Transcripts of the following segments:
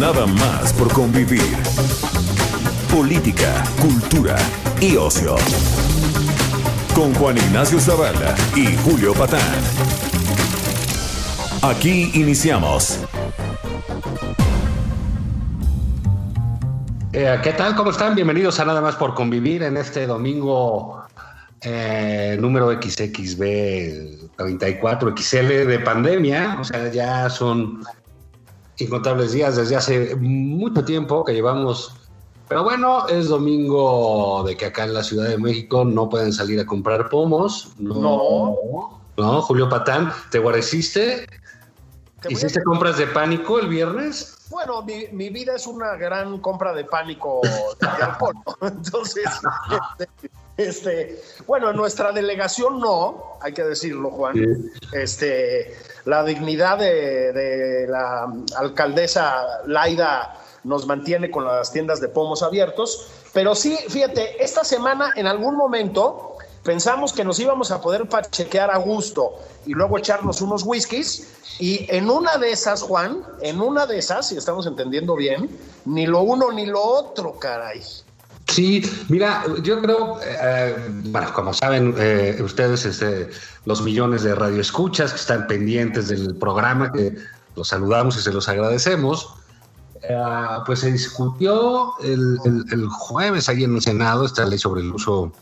Nada más por convivir. Política, cultura y ocio. Con Juan Ignacio Zavala y Julio Patán. Aquí iniciamos. Eh, ¿Qué tal? ¿Cómo están? Bienvenidos a Nada más por convivir en este domingo eh, número XXB 34XL de pandemia. O sea, ya son incontables días desde hace mucho tiempo que llevamos. Pero bueno, es domingo de que acá en la Ciudad de México no pueden salir a comprar pomos. No. No, Julio Patán, ¿te guareciste? ¿Hiciste compras de pánico el viernes? Bueno, mi, mi, vida es una gran compra de pánico de alcohol. ¿no? Entonces, este, este, bueno, en nuestra delegación no, hay que decirlo, Juan. Este, la dignidad de, la alcaldesa Laida nos mantiene con las tiendas de pomos abiertos, pero sí, fíjate, esta semana en algún momento pensamos que nos íbamos a poder chequear a gusto y luego echarnos unos whiskies. Y en una de esas, Juan, en una de esas, si estamos entendiendo bien, ni lo uno ni lo otro, caray. Sí, mira, yo creo, eh, bueno, como saben eh, ustedes, este, los millones de radioescuchas que están pendientes del programa, que los saludamos y se los agradecemos, eh, pues se discutió el, jueves ahí en el Senado esta ley sobre el uso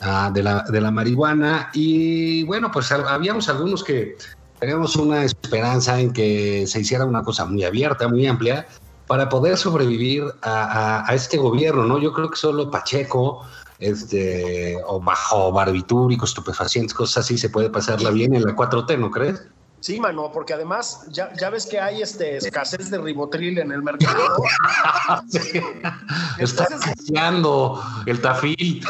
uh, de, la, de la marihuana y bueno, pues habíamos algunos que teníamos una esperanza en que se hiciera una cosa muy abierta, muy amplia, para poder sobrevivir a, a, a, este gobierno, ¿no? Yo creo que solo Pacheco, este, o bajo barbitúricos, estupefacientes, cosas así, se puede pasarla bien en la 4T, ¿no crees? Sí, mano, porque además ya, ya ves que hay este escasez de ribotril en el mercado. sí. Está escaseando el tafil.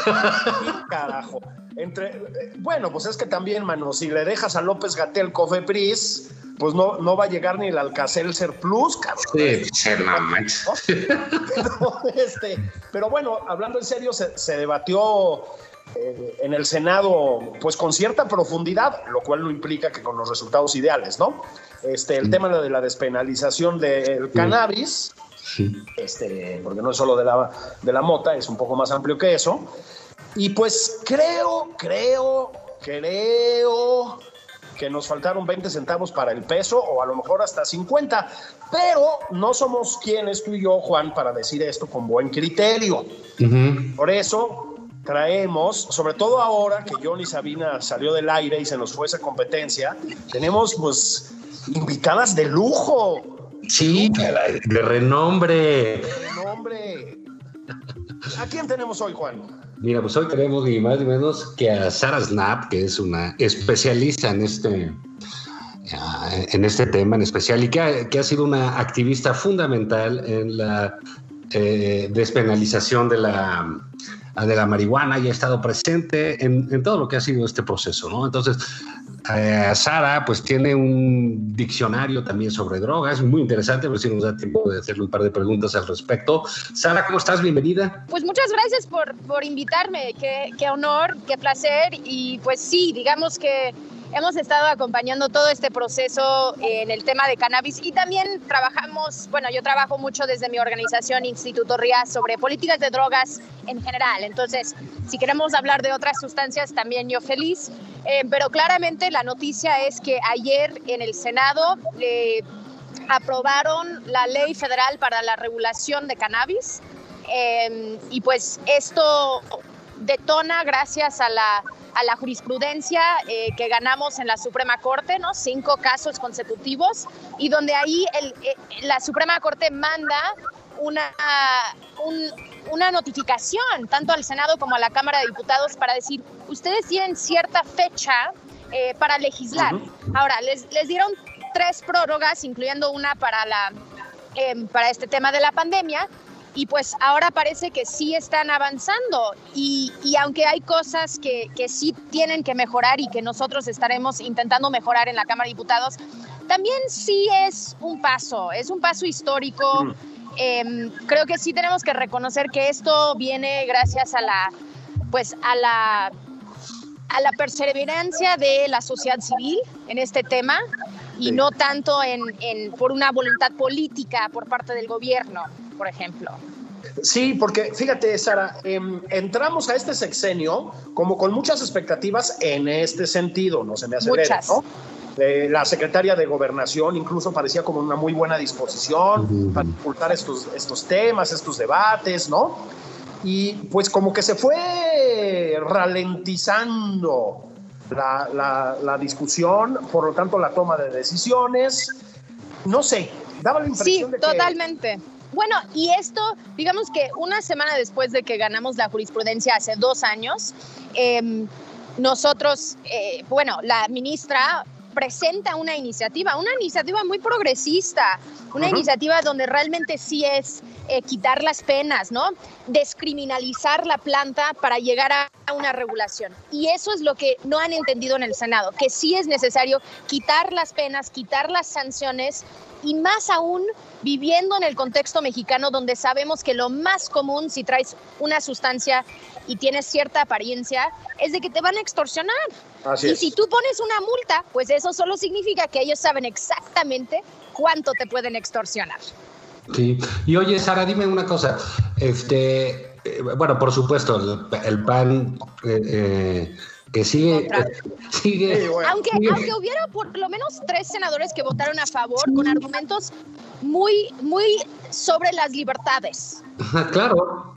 Carajo. Entre, bueno, pues es que también, mano, si le dejas a López Gatel Cofepris, pues no, no va a llegar ni el Alcacelser Plus, cabrón. Sí, sí no manches. Pero, este, pero bueno, hablando en serio, se, se debatió eh, en el Senado, pues con cierta profundidad, lo cual no implica que con los resultados ideales, ¿no? Este, el sí. tema de la despenalización del sí. cannabis, sí. Este, porque no es solo de la, de la mota, es un poco más amplio que eso. Y pues creo, creo, creo que nos faltaron 20 centavos para el peso o a lo mejor hasta 50, pero no somos quienes tú y yo, Juan, para decir esto con buen criterio. Uh -huh. Por eso traemos, sobre todo ahora que Johnny Sabina salió del aire y se nos fue esa competencia, tenemos pues invitadas de lujo. Sí, de, de renombre. De renombre. ¿A quién tenemos hoy, Juan? Mira, pues hoy tenemos ni más ni menos que a Sara Snap, que es una especialista en este, en este tema en especial y que ha, que ha sido una activista fundamental en la eh, despenalización de la, de la marihuana y ha estado presente en, todo lo que ha sido este proceso, ¿no? Entonces, eh, Sara, pues tiene un diccionario también sobre drogas, muy interesante, ver si nos da tiempo de hacerle un par de preguntas al respecto. Sara, ¿cómo estás? Bienvenida. Pues muchas gracias por, por invitarme, qué, qué honor, qué placer, y pues sí, digamos que hemos estado acompañando todo este proceso en el tema de cannabis y también trabajamos, bueno, yo trabajo mucho desde mi organización Instituto RIA sobre políticas de drogas en general. Entonces, si queremos hablar de otras sustancias, también yo feliz. Eh, pero claramente la noticia es que ayer en el Senado eh, aprobaron la ley federal para la regulación de cannabis eh, y pues esto detona gracias a la a la jurisprudencia eh, que ganamos en la Suprema Corte, ¿no? Cinco casos consecutivos, y donde ahí el, eh, la Suprema Corte manda una, un, una notificación tanto al Senado como a la Cámara de Diputados para decir, ustedes tienen cierta fecha eh, para legislar. Uh -huh. Ahora, les, les dieron tres prórrogas, incluyendo una para la em, para este tema de la pandemia y pues ahora parece que sí están avanzando y, y aunque hay cosas que, que, sí tienen que mejorar y que nosotros estaremos intentando mejorar en la Cámara de Diputados, también sí es un paso, es un paso histórico. Mm. Eh, creo que sí tenemos que reconocer que esto viene gracias a la, pues a la, a la perseverancia de la sociedad civil en este tema y no tanto en, en, por una voluntad política por parte del gobierno, por ejemplo. Sí, porque fíjate, Sara, eh, entramos a este sexenio como con muchas expectativas en este sentido, no se me hace muchas. ¿no? Eh, la secretaria de Gobernación incluso parecía como una muy buena disposición uh -huh. para impulsar estos, estos temas, estos debates, ¿no? Y pues como que se fue ralentizando la, la, la, discusión, por lo tanto la toma de decisiones, no sé, daba la impresión sí, de que... totalmente. Bueno, y esto, digamos que una semana después de que ganamos la jurisprudencia hace dos años, eh, nosotros, eh, bueno, la ministra presenta una iniciativa, una iniciativa muy progresista, una uh -huh. iniciativa donde realmente sí es eh, quitar las penas, ¿no? Descriminalizar la planta para llegar a una regulación. Y eso es lo que no han entendido en el Senado, que sí es necesario quitar las penas, quitar las sanciones y más aún viviendo en el contexto mexicano donde sabemos que lo más común si traes una sustancia y tienes cierta apariencia es de que te van a extorsionar. Así y es. si tú pones una multa, pues eso solo significa que ellos saben exactamente cuánto te pueden extorsionar. Sí, y oye, Sara, dime una cosa. Este, eh, bueno, por supuesto, el, el PAN eh, eh, que sigue. sigue sí, bueno. aunque, sigue. aunque hubiera por lo menos tres senadores que votaron a favor con argumentos muy, muy sobre las libertades. claro.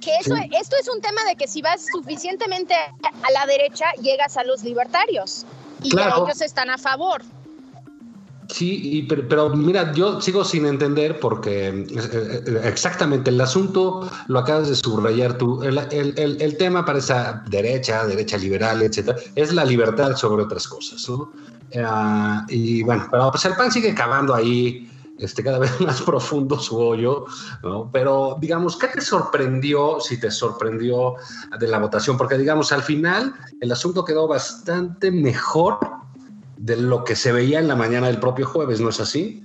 Que eso, sí. esto es un tema de que si vas suficientemente a la derecha, llegas a los libertarios. Y claro. que ellos están a favor. Sí, y, pero, pero, mira, yo sigo sin entender porque eh, exactamente el asunto lo acabas de subrayar tú. El, el, el, el tema para esa derecha, derecha liberal, etcétera, es la libertad sobre otras cosas. ¿no? Uh, y bueno, pero pues el PAN sigue cavando ahí este, cada vez más profundo su hoyo, ¿no? Pero digamos, ¿qué te sorprendió, si te sorprendió de la votación? Porque digamos, al final el asunto quedó bastante mejor de lo que se veía en la mañana del propio jueves, ¿no es así?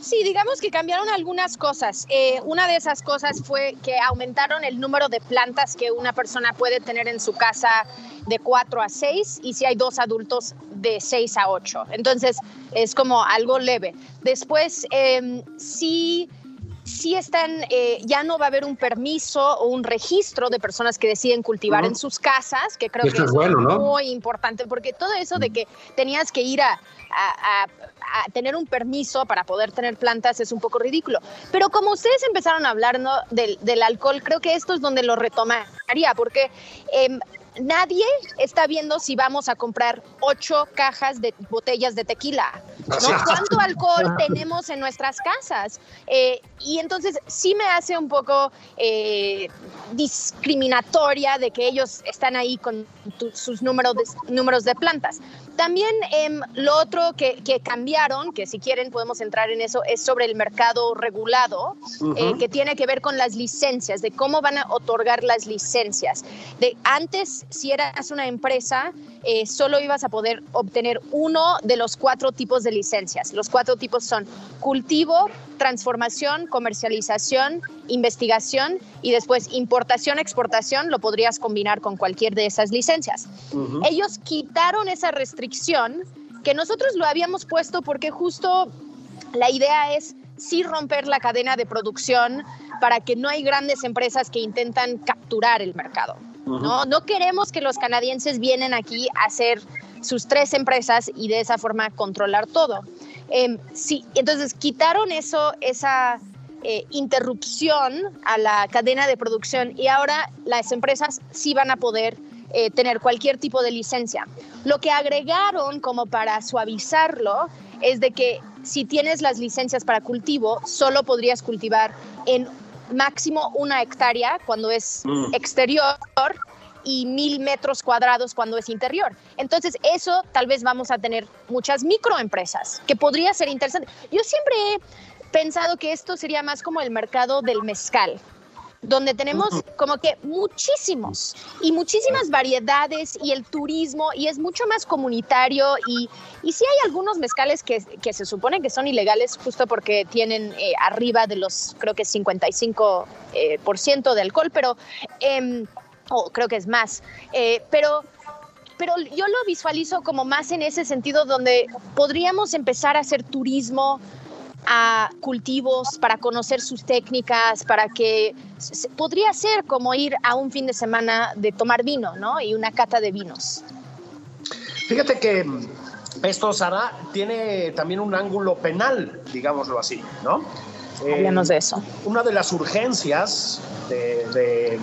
Sí, digamos que cambiaron algunas cosas. Eh, una de esas cosas fue que aumentaron el número de plantas que una persona puede tener en su casa de 4 a 6 y si hay dos adultos de 6 a 8. Entonces es como algo leve. Después eh, sí sí están, eh, ya no va a haber un permiso o un registro de personas que deciden cultivar uh -huh. en sus casas, que creo Esto que es, bueno, ¿no? muy importante, porque todo eso de que tenías que ir a, a, a, a, tener un permiso para poder tener plantas es un poco ridículo. Pero como ustedes empezaron a hablar ¿no? del, del, alcohol, creo que esto es donde lo retomaría, porque... Eh, nadie está viendo si vamos a comprar ocho cajas de botellas de tequila. ¿no? ¿Cuánto alcohol tenemos en nuestras casas? Eh, y entonces sí me hace un poco eh, discriminatoria de que ellos están ahí con tu, sus números de, números de plantas. También eh, lo otro que, que, cambiaron, que si quieren podemos entrar en eso, es sobre el mercado regulado, uh -huh. que tiene que ver con las licencias, de cómo van a otorgar las licencias. De antes, si eras una empresa, eh, solo ibas a poder obtener uno de los cuatro tipos de licencias. Los cuatro tipos son cultivo, transformación, comercialización, investigación y después importación, exportación, lo podrías combinar con cualquier de esas licencias. Uh -huh. Ellos quitaron esa restricción que nosotros lo habíamos puesto porque justo la idea es sí romper la cadena de producción para que no hay grandes empresas que intentan capturar el mercado. Uh -huh. ¿no? no queremos que los canadienses vienen aquí a hacer sus tres empresas y de esa forma controlar todo. Eh, sí, entonces quitaron eso, esa eh, interrupción a la cadena de producción y ahora las empresas sí van a poder eh, tener cualquier tipo de licencia. Lo que agregaron como para suavizarlo es de que si tienes las licencias para cultivo, solo podrías cultivar en máximo una hectárea cuando es mm. exterior y mil metros cuadrados cuando es interior. Entonces, eso tal vez vamos a tener muchas microempresas, que podría ser interesante. Yo siempre he pensado que esto sería más como el mercado del mezcal donde tenemos como que muchísimos y muchísimas variedades y el turismo y es mucho más comunitario y, y sí hay algunos mezcales que, que se supone que son ilegales justo porque tienen eh, arriba de los creo que 55% eh, por ciento de alcohol, pero eh, o creo que es más, eh, pero pero yo lo visualizo como más en ese sentido donde podríamos empezar a hacer turismo a cultivos para conocer sus técnicas, para que podría ser como ir a un fin de semana de tomar vino, ¿no? Y una cata de vinos. Fíjate que esto, Sara, tiene también un ángulo penal, digámoslo así, ¿no? Hablemos de eso. Una de las urgencias de, de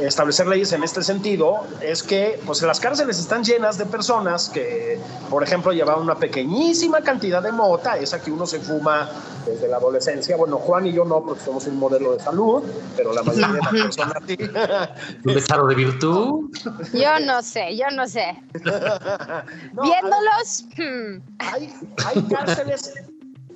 establecer leyes en este sentido es que pues las cárceles están llenas de personas que, por ejemplo, llevaban una pequeñísima cantidad de mota, esa que uno se fuma desde la adolescencia. Bueno, Juan y yo no, porque somos un modelo de salud, pero la mayoría de las personas sí. ¿Un besado de virtud? Yo no sé, yo no sé. No, Viéndolos, hmm. hay, hay cárceles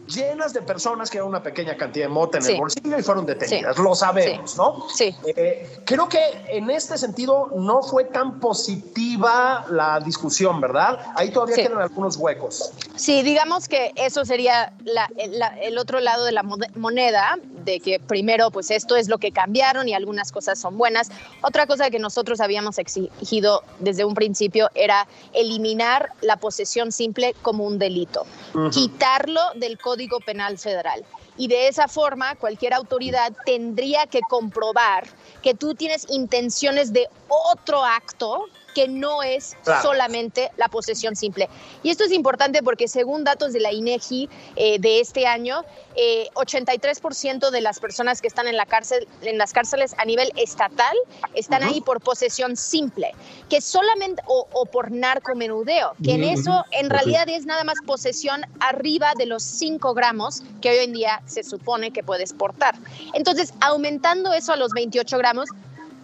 llenas de personas que llevan una pequeña cantidad de mota en Sí. el bolsillo y fueron detenidas. Sí. Lo sabemos, Sí. ¿no? Sí. Eh, creo que en este sentido no fue tan positiva la discusión, ¿verdad? Ahí todavía quedan algunos huecos. Sí, digamos que eso sería la- la- el otro lado de la mo- moneda, de que primero, pues esto es lo que cambiaron y algunas cosas son buenas. Otra cosa que nosotros habíamos exigido desde un principio era eliminar la posesión simple como un delito, quitarlo del Código Penal Federal. Y de esa forma, cualquier autoridad tendría que comprobar que tú tienes intenciones de otro acto que no es Claro. solamente la posesión simple. Y esto es importante porque según datos de la INEGI eh, de este año, eh, 83% de las personas que están en la cárcel, en las cárceles a nivel estatal, están ahí por posesión simple, que solamente o, o por narcomenudeo, que en eso en realidad es nada más posesión arriba de los 5 gramos que hoy en día se supone que puedes portar. Entonces, aumentando eso a los 28 gramos,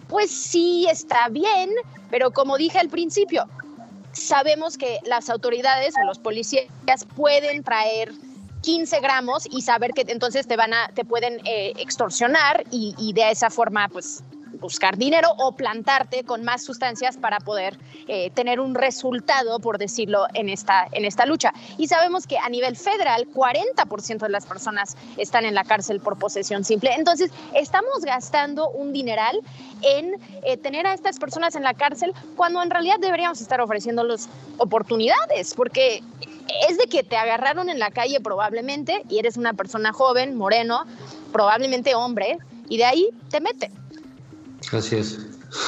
pues sí está bien, pero como dije al principio, sabemos que las autoridades o los policías pueden traer 15 gramos y saber que entonces te van a, te pueden eh, extorsionar y, y de esa forma, pues buscar dinero o plantarte con más sustancias para poder eh, tener un resultado, por decirlo, en esta, en esta lucha. Y sabemos que a nivel federal, 40% de las personas están en la cárcel por posesión simple. Entonces, estamos gastando un dineral en eh, tener a estas personas en la cárcel cuando en realidad deberíamos estar ofreciéndoles oportunidades, porque es de que te agarraron en la calle probablemente y eres una persona joven, moreno, probablemente hombre, y de ahí te meten. Así es.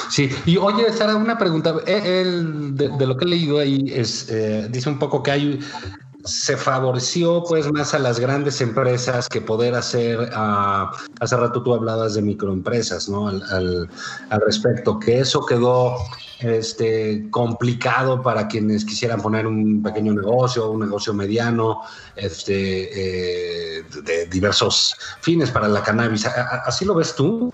Sí, y oye, Sara, una pregunta. Eh, el- de, lo que he leído ahí es, eh, dice un poco que hay, se favoreció pues más a las grandes empresas que poder hacer, ah, hace rato tú hablabas de microempresas, ¿no? Al, al- al respecto, que eso quedó este, complicado para quienes quisieran poner un pequeño negocio, un negocio mediano, este, eh, de diversos fines para la cannabis. ¿A- a- ¿Así lo ves tú?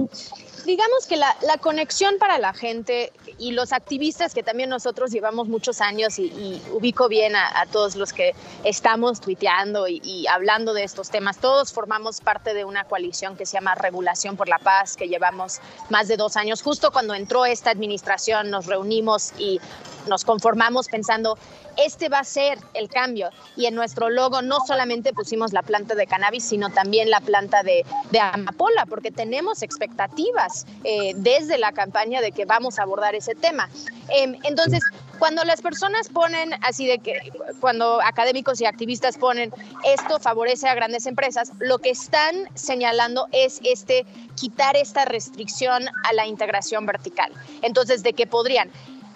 Digamos que la, conexión para la gente y los activistas que también nosotros llevamos muchos años y, ubico bien a, a todos los que estamos tuiteando y, y hablando de estos temas, todos formamos parte de una coalición que se llama Regulación por la Paz, que llevamos más de dos años. Justo cuando entró esta administración nos reunimos y nos conformamos pensando, este va a ser el cambio. Y en nuestro logo no solamente pusimos la planta de cannabis, sino también la planta de, amapola, porque tenemos expectativas eh, desde la campaña de que vamos a abordar ese tema. Eh, entonces, cuando las personas ponen así de que, cuando académicos y activistas ponen esto favorece a grandes empresas, lo que están señalando es este quitar esta restricción a la integración vertical. Entonces, de que podrían.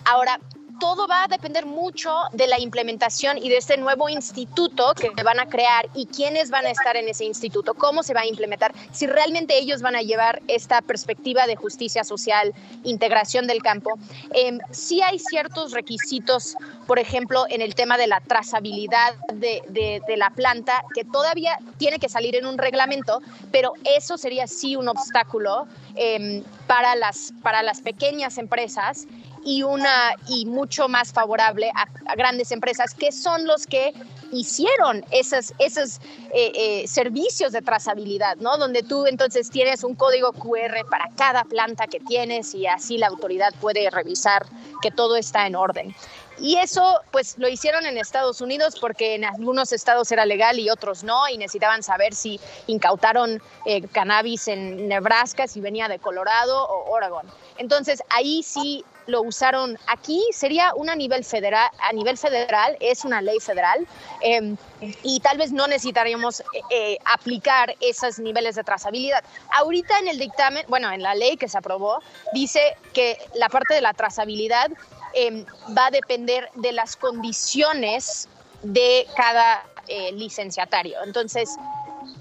Ahora, todo va a depender mucho de la implementación y de este nuevo instituto que van a crear y quiénes van a estar en ese instituto, cómo se va a implementar, si realmente ellos van a llevar esta perspectiva de justicia social, integración del campo. Eh, sí hay ciertos requisitos, por ejemplo, en el tema de la trazabilidad de, de, la planta, que todavía tiene que salir en un reglamento, pero eso sería sí un obstáculo eh, para, las, para las pequeñas empresas y una y mucho más favorable a, grandes empresas que son los que hicieron esos eh, eh, servicios de trazabilidad, ¿no? Donde tú entonces tienes un código QR para cada planta que tienes y así la autoridad puede revisar que todo está en orden. Y eso, pues lo hicieron en Estados Unidos porque en algunos estados era legal y otros no, y necesitaban saber si incautaron eh, cannabis en Nebraska, si venía de Colorado o Oregon. Entonces ahí sí lo usaron aquí, sería una nivel federal, a nivel federal, es una ley federal, em, y tal vez no necesitaríamos eh, eh, aplicar esos niveles de trazabilidad. Ahorita en el dictamen, bueno, en la ley que se aprobó, dice que la parte de la trazabilidad em, va a depender de las condiciones de cada eh, licenciatario. Entonces,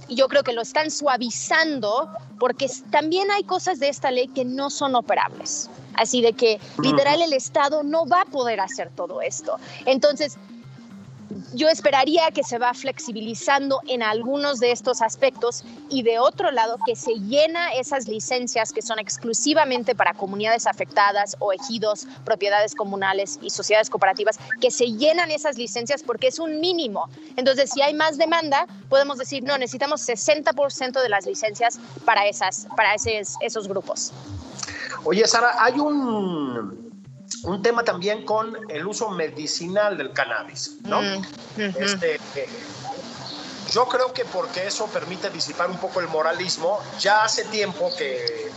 yo creo que lo están suavizando porque también hay cosas de esta ley que no son operables. Así de que literal el Estado no va a poder hacer todo esto. Entonces, yo esperaría que se va flexibilizando en algunos de estos aspectos y de otro lado que se llena esas licencias que son exclusivamente para comunidades afectadas o ejidos, propiedades comunales y sociedades cooperativas, que se llenan esas licencias porque es un mínimo. Entonces, si hay más demanda, podemos decir, no, necesitamos 60% de las licencias para, esas, para esos grupos. Oye, Sara, hay un, un tema también con el uso medicinal del cannabis, ¿no? Mm, este, eh, yo creo que porque eso permite disipar un poco el moralismo, ya hace tiempo que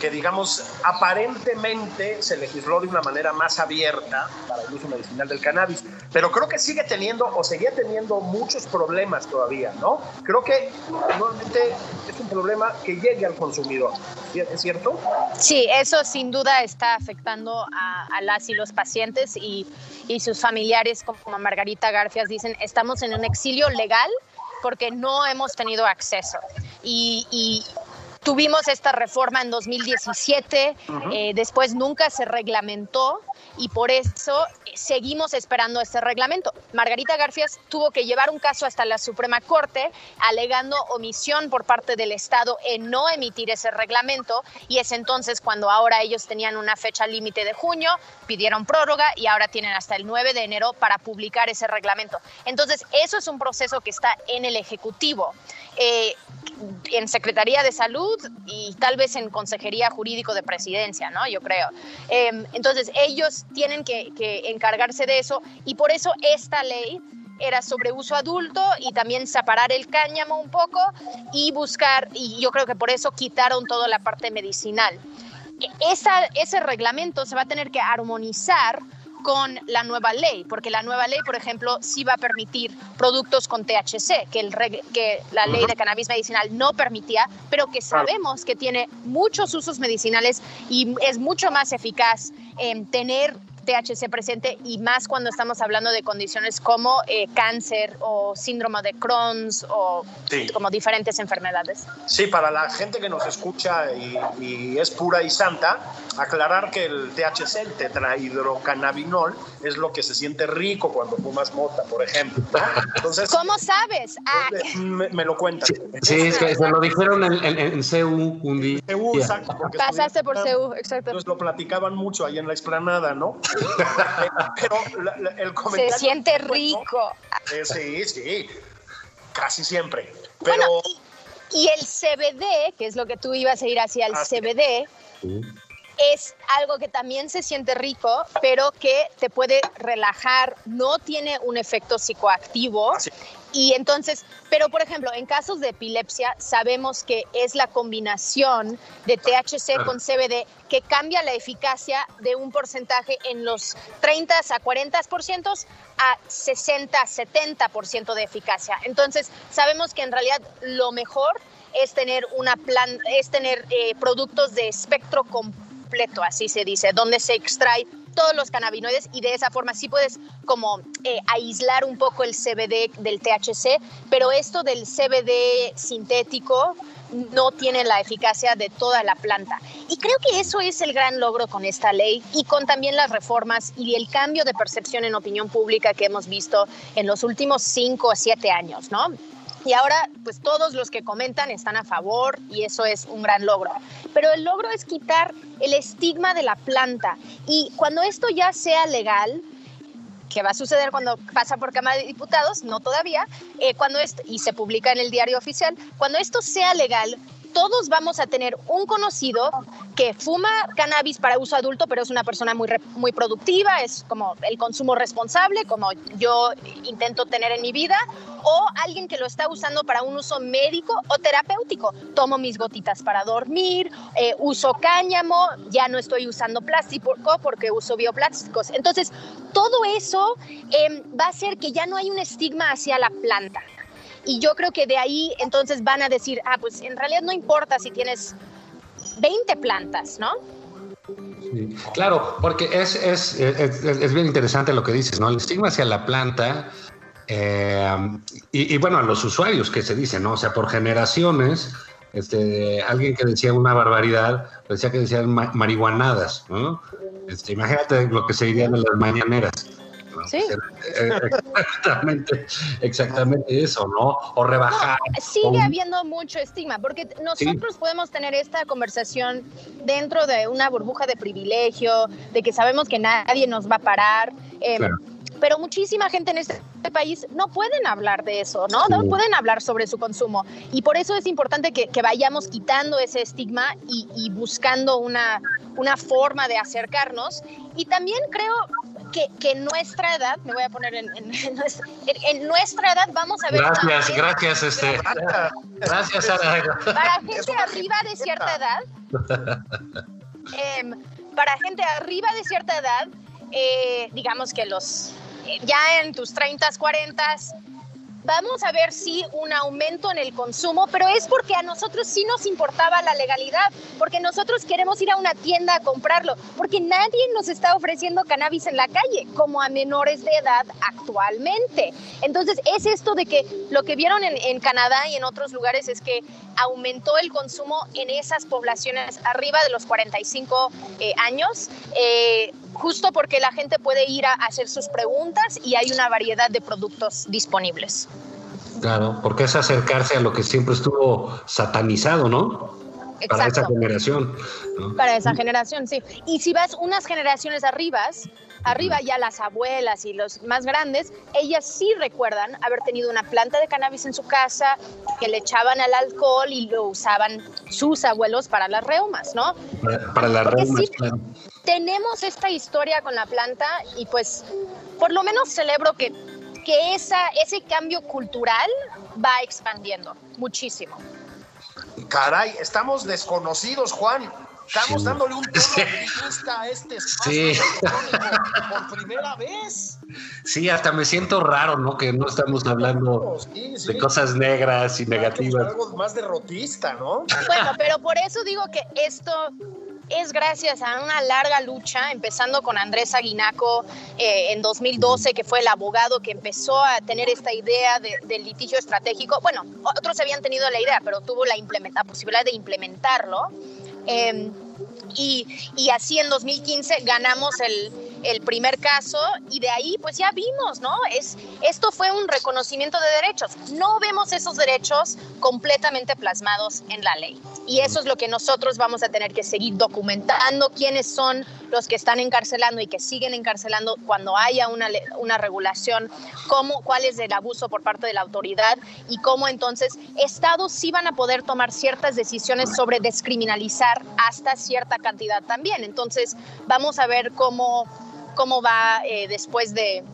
que digamos aparentemente se legisló de una manera más abierta para el uso medicinal del cannabis, pero creo que sigue teniendo o seguía teniendo muchos problemas todavía, ¿no? Creo que nuevamente es un problema que llegue al consumidor, ¿es cierto? Sí, eso sin duda está afectando a, las y los pacientes y, y sus familiares, como Margarita Garfias dicen, estamos en un exilio legal porque no hemos tenido acceso. Y, y, Tuvimos esta reforma en 2017, eh, después nunca se reglamentó y por eso seguimos esperando este reglamento. Margarita García tuvo que llevar un caso hasta la Suprema Corte alegando omisión por parte del Estado en no emitir ese reglamento y es entonces cuando ahora ellos tenían una fecha límite de junio, pidieron prórroga y ahora tienen hasta el 9 de enero para publicar ese reglamento. Entonces, eso es un proceso que está en el Ejecutivo. Eh, en Secretaría de Salud y tal vez en Consejería Jurídico de Presidencia, ¿no? Yo creo. Em, entonces, ellos tienen que, encargarse de eso y por eso esta ley era sobre uso adulto y también separar el cáñamo un poco y buscar, y yo creo que por eso quitaron toda la parte medicinal. E, ese reglamento se va a tener que armonizar con la nueva ley, porque la nueva ley, por ejemplo, sí va a permitir productos con THC, que, el, que la ley de cannabis medicinal no permitía, pero que sabemos que tiene muchos usos medicinales y es mucho más eficaz en tener THC presente y más cuando estamos hablando de condiciones como eh, cáncer o síndrome de Crohn's o como diferentes enfermedades. Sí, para la gente que nos escucha y, es pura y santa, aclarar que el THC, el tetrahidrocannabinol, es lo que se siente rico cuando fumas mota, por ejemplo. Entonces, ¿Cómo sabes? Ah. Me, lo cuentan. Sí, se lo dijeron en, en, CEU un día. Exacto. Pasaste por CEU, exacto. Entonces lo platicaban mucho ahí en la explanada, ¿no? Pero el comentario. Se siente rico. Eh, sí, sí. Casi siempre. Pero. y, el CBD, que es lo que tú ibas a ir hacia el CBD, es algo que también se siente rico, pero que te puede relajar, no tiene un efecto psicoactivo. Y entonces, pero por ejemplo, en casos de epilepsia sabemos que es la combinación de THC con CBD que cambia la eficacia de un porcentaje en los 30 a 40% a 60 a 70% de eficacia. Entonces, sabemos que en realidad lo mejor es tener una plan, es tener eh, productos de espectro completo, así se dice, donde se extrae todos los cannabinoides y de esa forma sí puedes como eh, aislar un poco el CBD del THC, pero esto del CBD sintético no tiene la eficacia de toda la planta. Y creo que eso es el gran logro con esta ley y con también las reformas y el cambio de percepción en opinión pública que hemos visto en los últimos cinco o siete años, ¿no? Y ahora, pues todos los que comentan están a favor y eso es un gran logro. Pero el logro es quitar el estigma de la planta. Y cuando esto ya sea legal, que va a suceder cuando pasa por Cámara de Diputados, no todavía, eh, cuando esto, y se publica en el diario oficial, cuando esto sea legal, todos vamos a tener un conocido que fuma cannabis para uso adulto, pero es una persona muy, muy productiva, es como el consumo responsable, como yo intento tener en mi vida, o alguien que lo está usando para un uso médico o terapéutico. Tomo mis gotitas para dormir, eh, uso cáñamo, ya no estoy usando plástico porque uso bioplásticos. Entonces, todo eso em, va a hacer que ya no hay un estigma hacia la planta. Y yo creo que de ahí entonces van a decir, ah, pues en realidad no importa si tienes 20 plantas, ¿no? Claro, porque es, es, es, es, bien interesante lo que dices, ¿no? El estigma hacia la planta eh, y, bueno, a los usuarios que se dice, ¿no? O sea, por generaciones, este, alguien que decía una barbaridad, decía que decían marihuanadas, ¿no? Este, imagínate lo que se dirían en las mañaneras. Sí. Eh, exactamente, exactamente eso, ¿no? O rebajar. sigue habiendo mucho estigma, porque nosotros podemos tener esta conversación dentro de una burbuja de privilegio, de que sabemos que nadie nos va a parar. Eh, pero muchísima gente en este país no pueden hablar de eso, ¿no? No pueden hablar sobre su consumo. Y por eso es importante que, vayamos quitando ese estigma y, buscando una, una forma de acercarnos. Y también creo que, que, en nuestra edad, me voy a poner en, en, nuestra, edad, vamos a ver. Gracias, gracias, este. Gracias, Sara. Para gente arriba de cierta edad, em, para gente arriba de cierta edad, eh, digamos que los ya en tus 30, 40, vamos a ver si un aumento en el consumo, pero es porque a nosotros sí nos importaba la legalidad, porque nosotros queremos ir a una tienda a comprarlo, porque nadie nos está ofreciendo cannabis en la calle, como a menores de edad actualmente. Entonces, es esto de que lo que vieron en, Canadá y en otros lugares es que aumentó el consumo en esas poblaciones arriba de los 45 eh, años. Eh, justo porque la gente puede ir a hacer sus preguntas y hay una variedad de productos disponibles. Claro, porque es acercarse a lo que siempre estuvo satanizado, ¿no? Exacto. Para esa generación. Para esa generación, sí. Y si vas unas generaciones arriba, arriba ya las abuelas y los más grandes, ellas sí recuerdan haber tenido una planta de cannabis en su casa, que le echaban al alcohol y lo usaban sus abuelos para las reumas, ¿no? Para, las reumas, tenemos esta historia con la planta y pues por lo menos celebro que, que esa, ese cambio cultural va expandiendo muchísimo. Caray, estamos desconocidos, Juan. Estamos dándole un tono a este espacio sí. por, primera vez. Sí, hasta me siento raro, ¿no? Que no estamos hablando de cosas negras y negativas. Algo más derrotista, ¿no? Bueno, pero por eso digo que esto es gracias a una larga lucha, empezando con Andrés Aguinaco eh, en 2012, que fue el abogado que empezó a tener esta idea del litigio estratégico. Bueno, otros habían tenido la idea, pero tuvo la, la posibilidad de implementarlo. Em, y, así en 2015 ganamos el, el, primer caso y de ahí pues ya vimos, ¿no? Es, esto fue un reconocimiento de derechos. No vemos esos derechos completamente plasmados en la ley. Y eso es lo que nosotros vamos a tener que seguir documentando, quiénes son los que están encarcelando y que siguen encarcelando cuando haya una, una regulación, cómo, cuál es el abuso por parte de la autoridad y cómo entonces estados sí van a poder tomar ciertas decisiones sobre descriminalizar hasta cierta cantidad también. Entonces, vamos a ver cómo, cómo va eh, después de,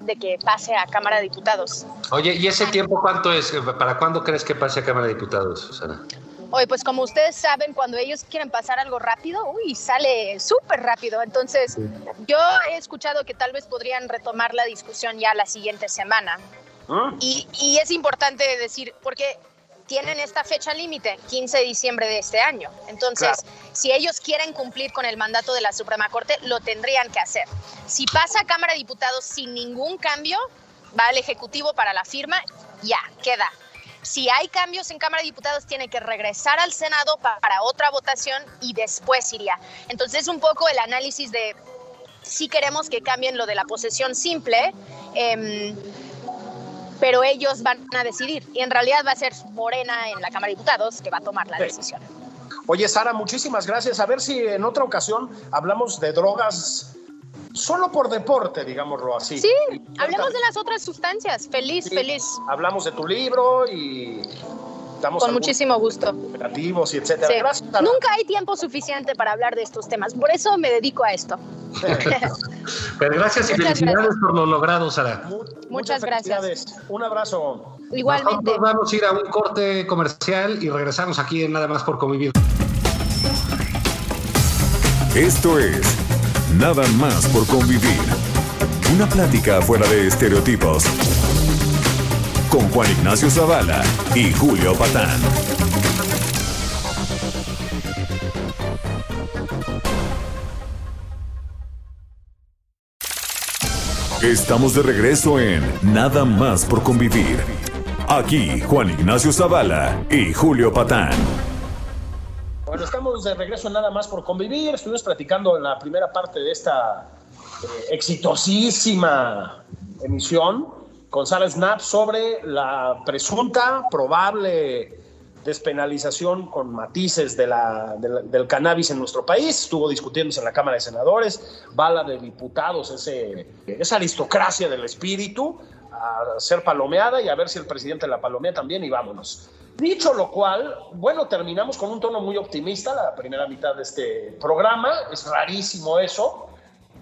de que pase a Cámara de Diputados. Oye, ¿y ese tiempo cuánto es? ¿Para cuándo crees que pase a Cámara de Diputados, Susana? Oye, pues como ustedes saben, cuando ellos quieren pasar algo rápido, uy, sale súper rápido. Entonces, yo he escuchado que tal vez podrían retomar la discusión ya la siguiente semana. ¿Ah? Y, y es importante decir, porque tienen esta fecha límite, 15 de diciembre de este año. Entonces, si ellos quieren cumplir con el mandato de la Suprema Corte, lo tendrían que hacer. Si pasa a Cámara de Diputados sin ningún cambio, va al Ejecutivo para la firma, ya, queda. Si hay cambios en Cámara de Diputados, tiene que regresar al Senado para otra votación y después iría. Entonces, un poco el análisis de si queremos que cambien lo de la posesión simple, em, pero ellos van a decidir. Y en realidad va a ser Morena en la Cámara de Diputados que va a tomar la decisión. Oye, Sara, muchísimas gracias. A ver si en otra ocasión hablamos de drogas solo por deporte, digámoslo así. Sí, hablemos de las otras sustancias. Feliz, feliz. Hablamos de tu libro y damos con muchísimo gusto. Operativos y etcétera. Nunca hay tiempo suficiente para hablar de estos temas, por eso me dedico a esto. Pero gracias y felicidades por lo logrado, Sara. Muchas, gracias. Un abrazo. Igualmente. Nosotros vamos a ir a un corte comercial y regresamos aquí en Nada más por convivir. Esto es Nada más por convivir. Una plática fuera de estereotipos. Con Juan Ignacio Zavala y Julio Patán. Estamos de regreso en Nada más por convivir. Aquí Juan Ignacio Zavala y Julio Patán. Bueno, estamos de regreso Nada más por convivir. Estuvimos platicando en la primera parte de esta eh, exitosísima emisión Sara Snap sobre la presunta, probable despenalización con matices del cannabis en nuestro país. Estuvo discutiéndose en la Cámara de Senadores, bala de diputados, esa aristocracia del espíritu, a ser palomeada y a ver si el presidente la palomea también y vámonos. Dicho lo cual, bueno, terminamos con un tono muy optimista la primera mitad de este programa, es rarísimo eso,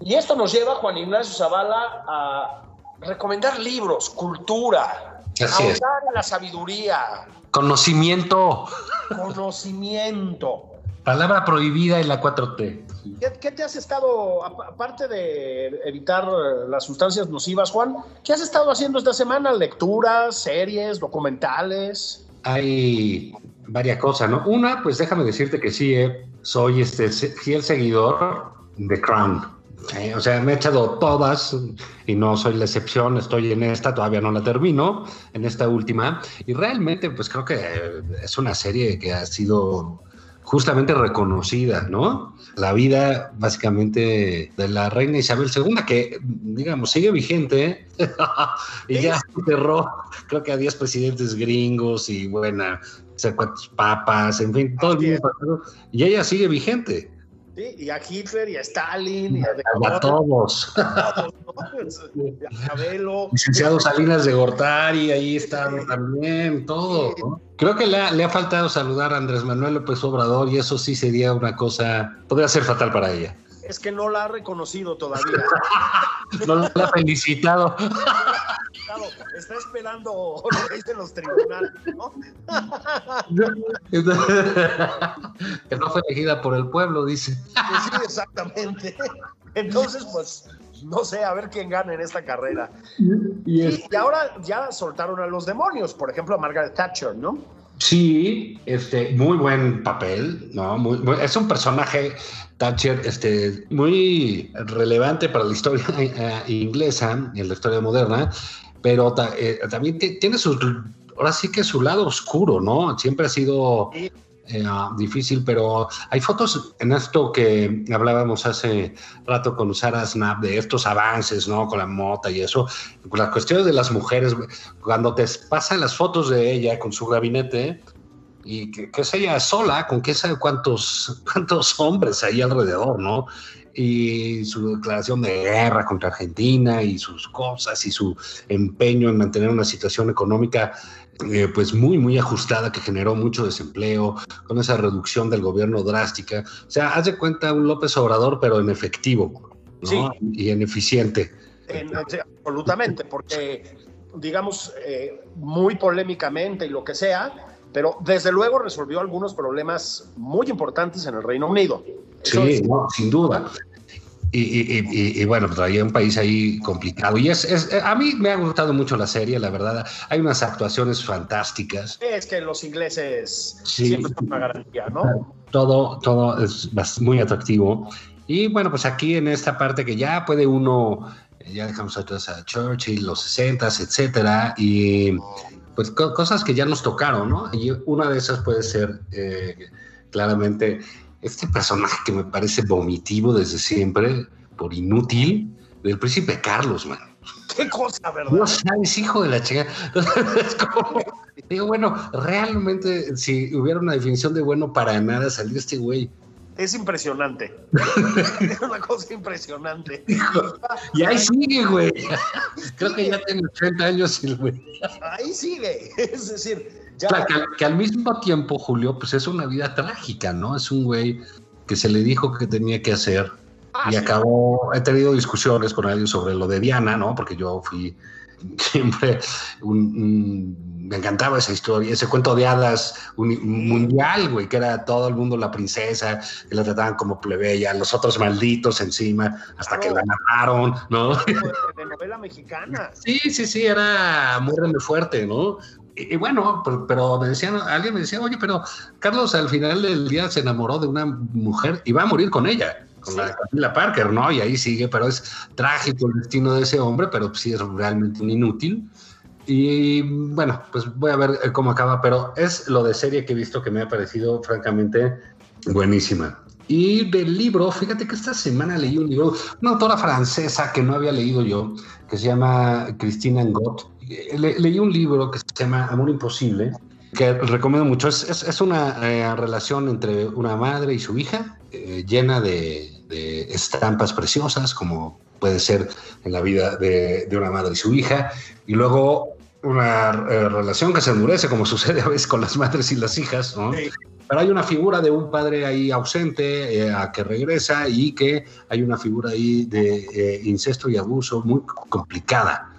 y esto nos lleva, Juan Ignacio Zavala, a recomendar libros, cultura, Así es. en la sabiduría. Conocimiento. Conocimiento. Palabra prohibida en la 4T. ¿Qué, te has estado, aparte de evitar las sustancias nocivas, Juan, qué has estado haciendo esta semana? ¿Lecturas, series, documentales? hay varias cosas, ¿no? Una, pues déjame decirte que sí, eh, soy este fiel seguidor de Crown. Eh, o sea, me he echado todas y no soy la excepción, estoy en esta, todavía no la termino, en esta última. Y realmente, pues creo que es una serie que ha sido justamente reconocida, ¿no? La vida básicamente de la reina Isabel II, que digamos sigue vigente y ya cerró, creo que a 10 presidentes gringos y bueno, sé cuántos papas, en fin, todo el mundo, y ella sigue vigente. Sí, y a Hitler y a Stalin y a, a todos. Licenciado Salinas de Gortari, ahí están también, todo. ¿no? Creo que le ha, le ha, faltado saludar a Andrés Manuel López Obrador y eso sí sería una cosa, podría ser fatal para ella. Es que no la ha reconocido todavía. no la ha felicitado. Está esperando lo que dicen los tribunales, ¿no? que no fue elegida por el pueblo, dice. Sí, exactamente. Entonces, pues, no sé, a ver quién gana en esta carrera. Y, y, y, ahora ya soltaron a los demonios, por ejemplo, a Margaret Thatcher, ¿no? Sí, este, muy buen papel, ¿no? Muy, muy, es un personaje, Thatcher, este, muy relevante para la historia eh, inglesa, en la historia moderna, pero eh, también tiene su, ahora sí que su lado oscuro, ¿no? Siempre ha sido eh, difícil, pero hay fotos en esto que hablábamos hace rato con Sara Snap de estos avances, ¿no? Con la mota y eso, con las cuestiones de las mujeres, cuando te pasan las fotos de ella con su gabinete y que, que es ella sola, con qué sabe cuántos, cuántos hombres hay alrededor, ¿no? Y su declaración de guerra contra Argentina y sus cosas y su empeño en mantener una situación económica eh, pues muy muy ajustada que generó mucho desempleo con esa reducción del gobierno drástica o sea haz de cuenta un López Obrador pero en efectivo ¿no? sí. y en eficiente en, absolutamente porque digamos eh, muy polémicamente y lo que sea pero desde luego resolvió algunos problemas muy importantes en el Reino Unido. Eso sí, es... no, sin duda. Y, bueno, pues traía un país ahí complicado. Y es, es, a mí me ha gustado mucho la serie, la verdad. Hay unas actuaciones fantásticas. Es que los ingleses siempre son una garantía, ¿no? Todo, todo es muy atractivo. Y bueno, pues aquí en esta parte que ya puede uno, ya dejamos atrás a Churchill, los 60 etcétera, y pues cosas que ya nos tocaron, ¿no? Y una de esas puede ser eh, claramente este personaje que me parece vomitivo desde siempre, por inútil, del príncipe Carlos, man. Qué cosa, ¿verdad? No sabes, hijo de la chica. digo, bueno, realmente, si hubiera una definición de bueno para nada, salió este güey. Es impresionante. es una cosa impresionante. y ahí sigue, güey. Creo que ya tiene 80 años el güey. Ahí sigue. Es decir, que, al mismo tiempo, Julio, pues es una vida trágica, ¿no? Es un güey que se le dijo que tenía que hacer ah, y acabó, he tenido discusiones con él sobre lo de Diana, ¿no? Porque yo fui siempre me encantaba esa historia, ese cuento de hadas mundial, güey, que era todo el mundo la princesa, que la trataban como plebeya, los otros malditos encima, hasta que la mataron, ¿no? De novela mexicana. Sí, sí, sí, era muy fuerte, ¿no? y, bueno, pero, me decían, alguien me decía, oye, pero Carlos al final del día se enamoró de una mujer y va a morir con ella, con la Camila Parker, ¿no? Y ahí sigue, pero es trágico el destino de ese hombre, pero sí es realmente un inútil. Y bueno, pues voy a ver eh, cómo acaba, pero es lo de serie que he visto que me ha parecido francamente buenísima. Y del libro, fíjate que esta semana leí un libro, una autora francesa que no había leído yo, que se llama Christine Angot, leí un libro que se llama Amor Imposible, que recomiendo mucho. Es, es, una eh, relación entre una madre y su hija, eh, llena de, estampas preciosas, como puede ser en la vida de, una madre y su hija, y luego una eh, relación que se endurece, como sucede a veces con las madres y las hijas, ¿no? Pero hay una figura de un padre ahí ausente a que regresa y que hay una figura ahí de incesto y abuso muy complicada.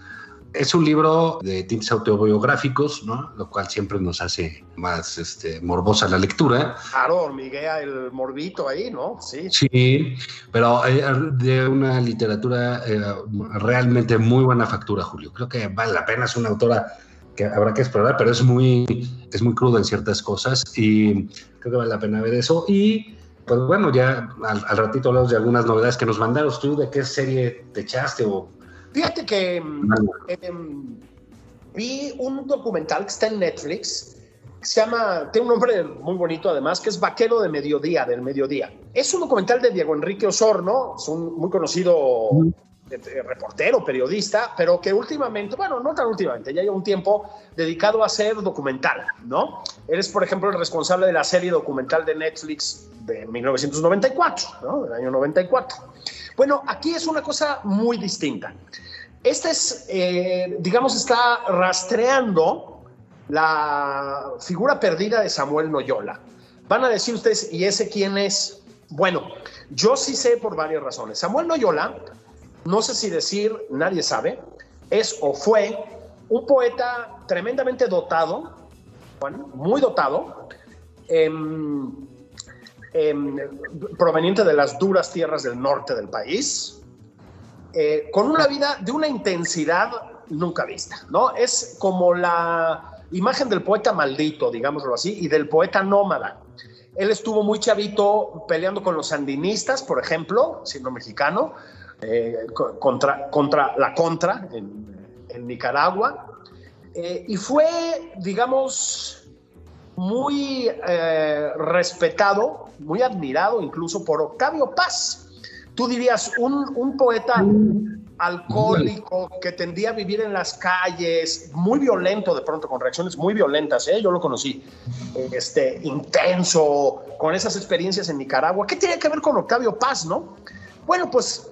Es un libro de tintes autobiográficos, ¿no? Lo cual siempre nos hace más este, morbosa la lectura. Claro, hormiguea el morbito ahí, ¿no? Sí. Sí, pero eh, de una literatura eh, realmente muy buena factura, Julio. Creo que vale la pena, es una autora que habrá que explorar, pero es muy, es muy cruda en ciertas cosas y creo que vale la pena ver eso. Y pues bueno, ya al, al ratito hablamos de algunas novedades que nos mandaron. ¿Tú de qué serie te echaste o Fíjate que em, vi un documental que está en Netflix, que se llama, tiene un nombre muy bonito además, que es Vaquero de Mediodía, del Mediodía. Es un documental de Diego Enrique Osorno, es un muy conocido reportero, periodista, pero que últimamente, bueno, no tan últimamente, ya lleva un tiempo dedicado a hacer documental, ¿no? Él es, por ejemplo, el responsable de la serie documental de Netflix de 1994, ¿no? Del año 94. Bueno, aquí es una cosa muy distinta. Este es, eh, digamos, está rastreando la figura perdida de Samuel Noyola. Van a decir ustedes, ¿y ese quién es? Bueno, yo sí sé por varias razones. Samuel Noyola, no sé si decir, nadie sabe, es o fue un poeta tremendamente dotado, muy dotado, em, Em, proveniente de las duras tierras del norte del país, eh, con una vida de una intensidad nunca vista, ¿no? Es como la imagen del poeta maldito, digámoslo así, y del poeta nómada. Él estuvo muy chavito peleando con los sandinistas, por ejemplo, siendo mexicano, eh, contra, contra la contra en, Nicaragua, eh, y fue, digamos, muy eh, respetado, muy admirado incluso por Octavio Paz. Tú dirías, un, poeta alcohólico que tendía a vivir en las calles, muy violento de pronto, con reacciones muy violentas, yo lo conocí, este, intenso, con esas experiencias en Nicaragua. ¿Qué tiene que ver con Octavio Paz, no? Bueno, pues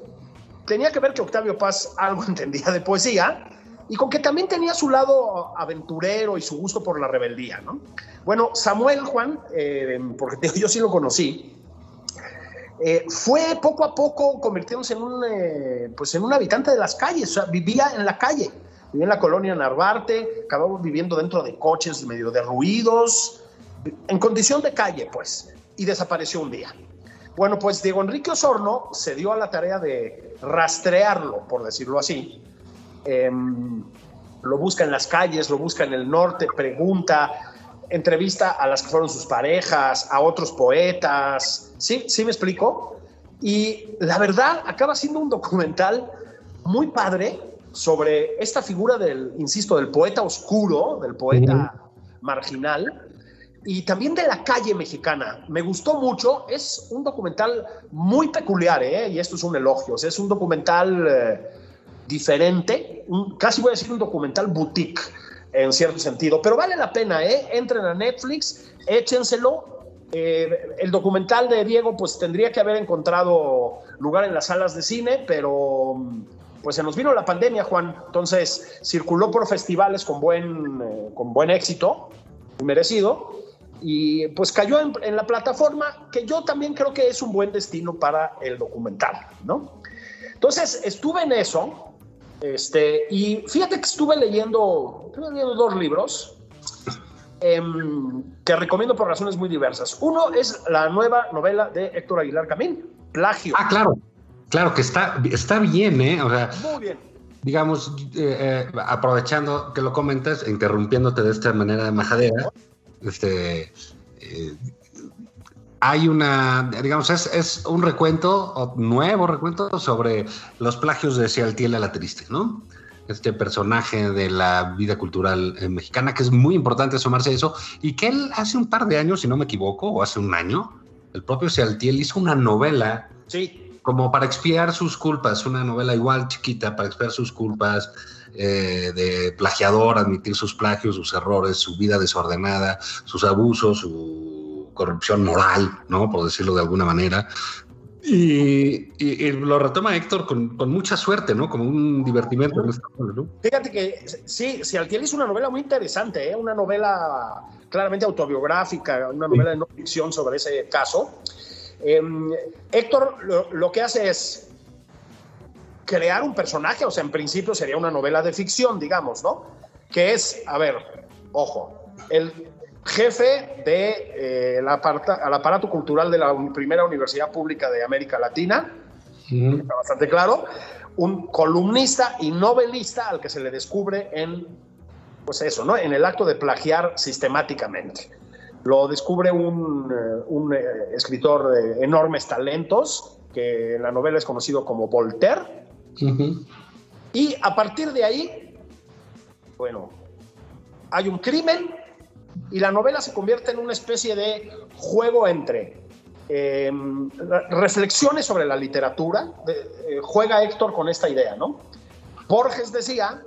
tenía que ver que Octavio Paz algo entendía de poesía y con que también tenía su lado aventurero y su gusto por la rebeldía, ¿no? Bueno, Samuel Juan, eh, porque yo sí lo conocí, eh, fue poco a poco convirtiéndose en un, eh, pues en un habitante de las calles, o sea, vivía en la calle, vivía en la colonia Narvarte, acababa viviendo dentro de coches medio derruidos, en condición de calle, pues, y desapareció un día. Bueno, pues Diego Enrique Osorno se dio a la tarea de rastrearlo, por decirlo así. Em, lo busca en las calles, lo busca en el norte, pregunta, entrevista a las que fueron sus parejas, a otros poetas. ¿Sí? ¿Sí me explico? Y la verdad, acaba siendo un documental muy padre sobre esta figura del, insisto, del poeta oscuro, del poeta marginal, y también de la calle mexicana. Me gustó mucho, es un documental muy peculiar, ¿eh? y esto es un elogio, es un documental eh, diferente, casi voy a decir un documental boutique en cierto sentido, pero vale la pena, ¿eh? entren a Netflix, échenselo. Eh, el documental de Diego pues tendría que haber encontrado lugar en las salas de cine, pero pues se nos vino la pandemia, Juan. Entonces circuló por festivales con buen, eh, con buen éxito, merecido, y pues cayó en, la plataforma, que yo también creo que es un buen destino para el documental, ¿no? Entonces estuve en eso, este, y fíjate que estuve leyendo, estuve leyendo dos libros em, que recomiendo por razones muy diversas. Uno es la nueva novela de Héctor Aguilar Camín, Plagio. Ah, claro, claro que está, está bien, ¿eh? O sea, muy bien digamos, eh, eh, aprovechando que lo comentas, interrumpiéndote de esta manera de majadera, este, eh, hay una, digamos, es, un recuento, nuevo recuento sobre los plagios de Cialtiel a la Triste, ¿no? Este personaje de la vida cultural eh, mexicana, que es muy importante sumarse a eso, y que él hace un par de años, si no me equivoco, o hace un año, el propio Cialtiel hizo una novela. Sí. Como para expiar sus culpas, una novela igual chiquita, para expiar sus culpas, eh, de plagiador, admitir sus plagios, sus errores, su vida desordenada, sus abusos, su corrupción moral, ¿no? Por decirlo de alguna manera. Y, lo retoma Héctor con, mucha suerte, ¿no? Como un divertimento. ¿no? Fíjate que sí, si Altiel hizo una novela muy interesante, ¿eh? una novela claramente autobiográfica, una novela de no ficción sobre ese caso. Em, Héctor lo, que hace es crear un personaje, o sea, en principio sería una novela de ficción, digamos, ¿no? Que es, a ver, ojo, el jefe del de, eh, aparato cultural de la primera universidad pública de América Latina, está bastante claro, un columnista y novelista al que se le descubre en, pues eso, ¿no? En el acto de plagiar sistemáticamente. Lo descubre un, eh, un eh, escritor de enormes talentos, que en la novela es conocido como Voltaire, y a partir de ahí, bueno, hay un crimen y la novela se convierte en una especie de juego entre em, reflexiones sobre la literatura. Eh, juega Héctor con esta idea, ¿no? Borges decía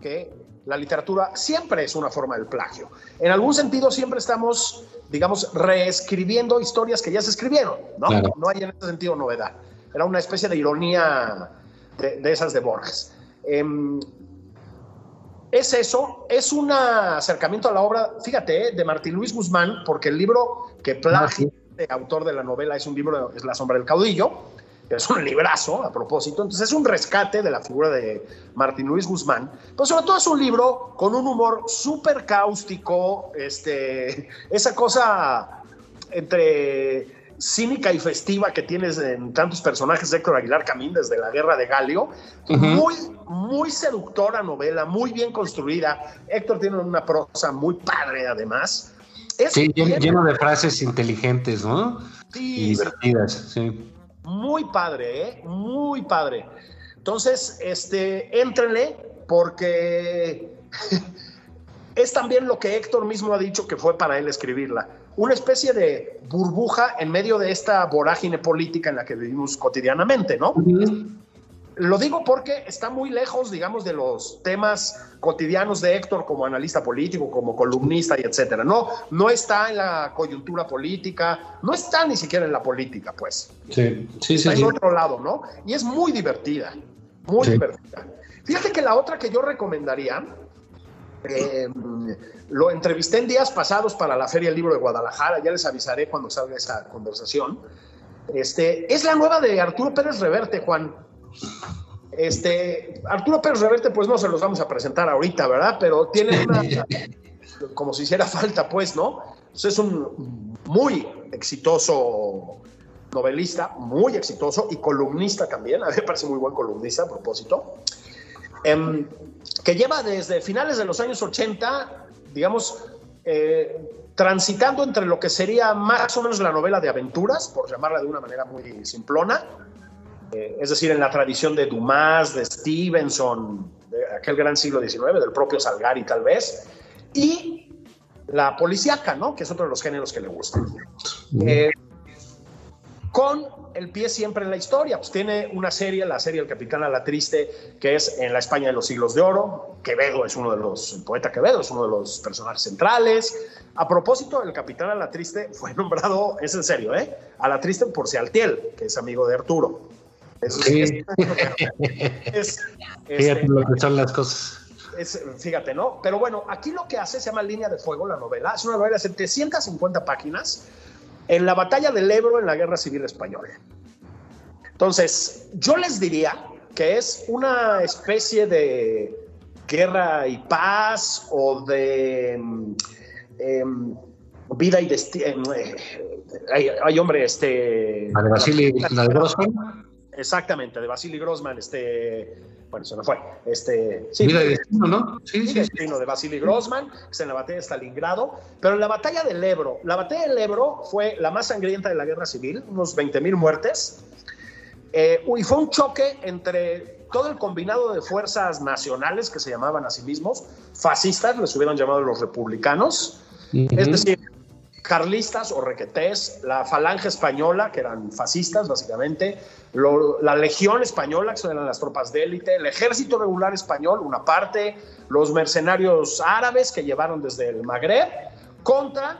que la literatura siempre es una forma del plagio. En algún sentido siempre estamos, digamos, reescribiendo historias que ya se escribieron, ¿no? No hay en ese sentido novedad. Era una especie de ironía de, esas de Borges. Em, es eso, es un acercamiento a la obra, fíjate, eh, de Martín Luis Guzmán, porque el libro que plagia, el autor de la novela, es un libro, es La sombra del caudillo, es un librazo a propósito, entonces es un rescate de la figura de Martín Luis Guzmán, pero sobre todo es un libro con un humor súper cáustico, este, esa cosa entre cínica y festiva que tienes en tantos personajes de Héctor Aguilar Camín desde la Guerra de Galio. Muy, muy seductora novela, muy bien construida. Héctor tiene una prosa muy padre además. sí, lleno, de frases inteligentes, ¿no? Sí. Y divertidas, sí. Muy padre, ¿eh? Muy padre. Entonces, este, éntrenle porque es también lo que Héctor mismo ha dicho que fue para él escribirla una especie de burbuja en medio de esta vorágine política en la que vivimos cotidianamente, ¿no? Lo digo porque está muy lejos, digamos, de los temas cotidianos de Héctor como analista político, como columnista y etcétera. No, no está en la coyuntura política, no está ni siquiera en la política, pues. Sí, sí, está sí. en otro lado, ¿no? Y es muy divertida, muy divertida. Fíjate que la otra que yo recomendaría eh, lo entrevisté en días pasados para la Feria del Libro de Guadalajara, ya les avisaré cuando salga esa conversación. Este, es la nueva de Arturo Pérez Reverte, Juan. Este, Arturo Pérez Reverte, pues no se los vamos a presentar ahorita, ¿verdad? Pero tiene una, como si hiciera falta, pues, ¿no? es un muy exitoso novelista muy exitoso y columnista también, a mí me parece muy buen columnista a propósito, em, que lleva desde finales de los años 80, digamos, eh, transitando entre lo que sería más o menos la novela de aventuras, por llamarla de una manera muy simplona, eh, es decir, en la tradición de Dumas, de Stevenson, de aquel gran siglo XIX, del propio Salgari tal vez, y la policíaca, ¿no? Que es otro de los géneros que le gustan. Eh, con el pie siempre en la historia. Pues tiene una serie, la serie El Capitán a la Triste, que es en la España de los siglos de oro. Quevedo es uno de los, el poeta Quevedo es uno de los personajes centrales. A propósito, El Capitán a la Triste fue nombrado, es en serio, ¿eh? A la Triste por Sealtiel, que es amigo de Arturo. sí. es, Fíjate lo que son las cosas. fíjate, ¿no? Pero bueno, aquí lo que hace se llama Línea de Fuego, la novela. Es una novela de 750 páginas en la batalla del Ebro en la Guerra Civil Española. Entonces, yo les diría que es una especie de guerra y paz o de em, vida y destino. Em, eh, hay, hombre, este. Exactamente, de Basili Grossman, este bueno, se me fue. Este, sí, Vida destino, ¿no? Sí, sí. Destino de Vasily Grossman, que es en la batalla de Stalingrado. Pero en la batalla del Ebro, la batalla del Ebro fue la más sangrienta de la guerra civil, unos 20.000 muertes. Eh, y fue un choque entre todo el combinado de fuerzas nacionales que se llamaban a sí mismos, fascistas, les hubieran llamado los republicanos, es decir, carlistas o requetés, la falange española, que eran fascistas básicamente, la legión española, que eran las tropas de élite, el ejército regular español, una parte, los mercenarios árabes que llevaron desde el Magreb, contra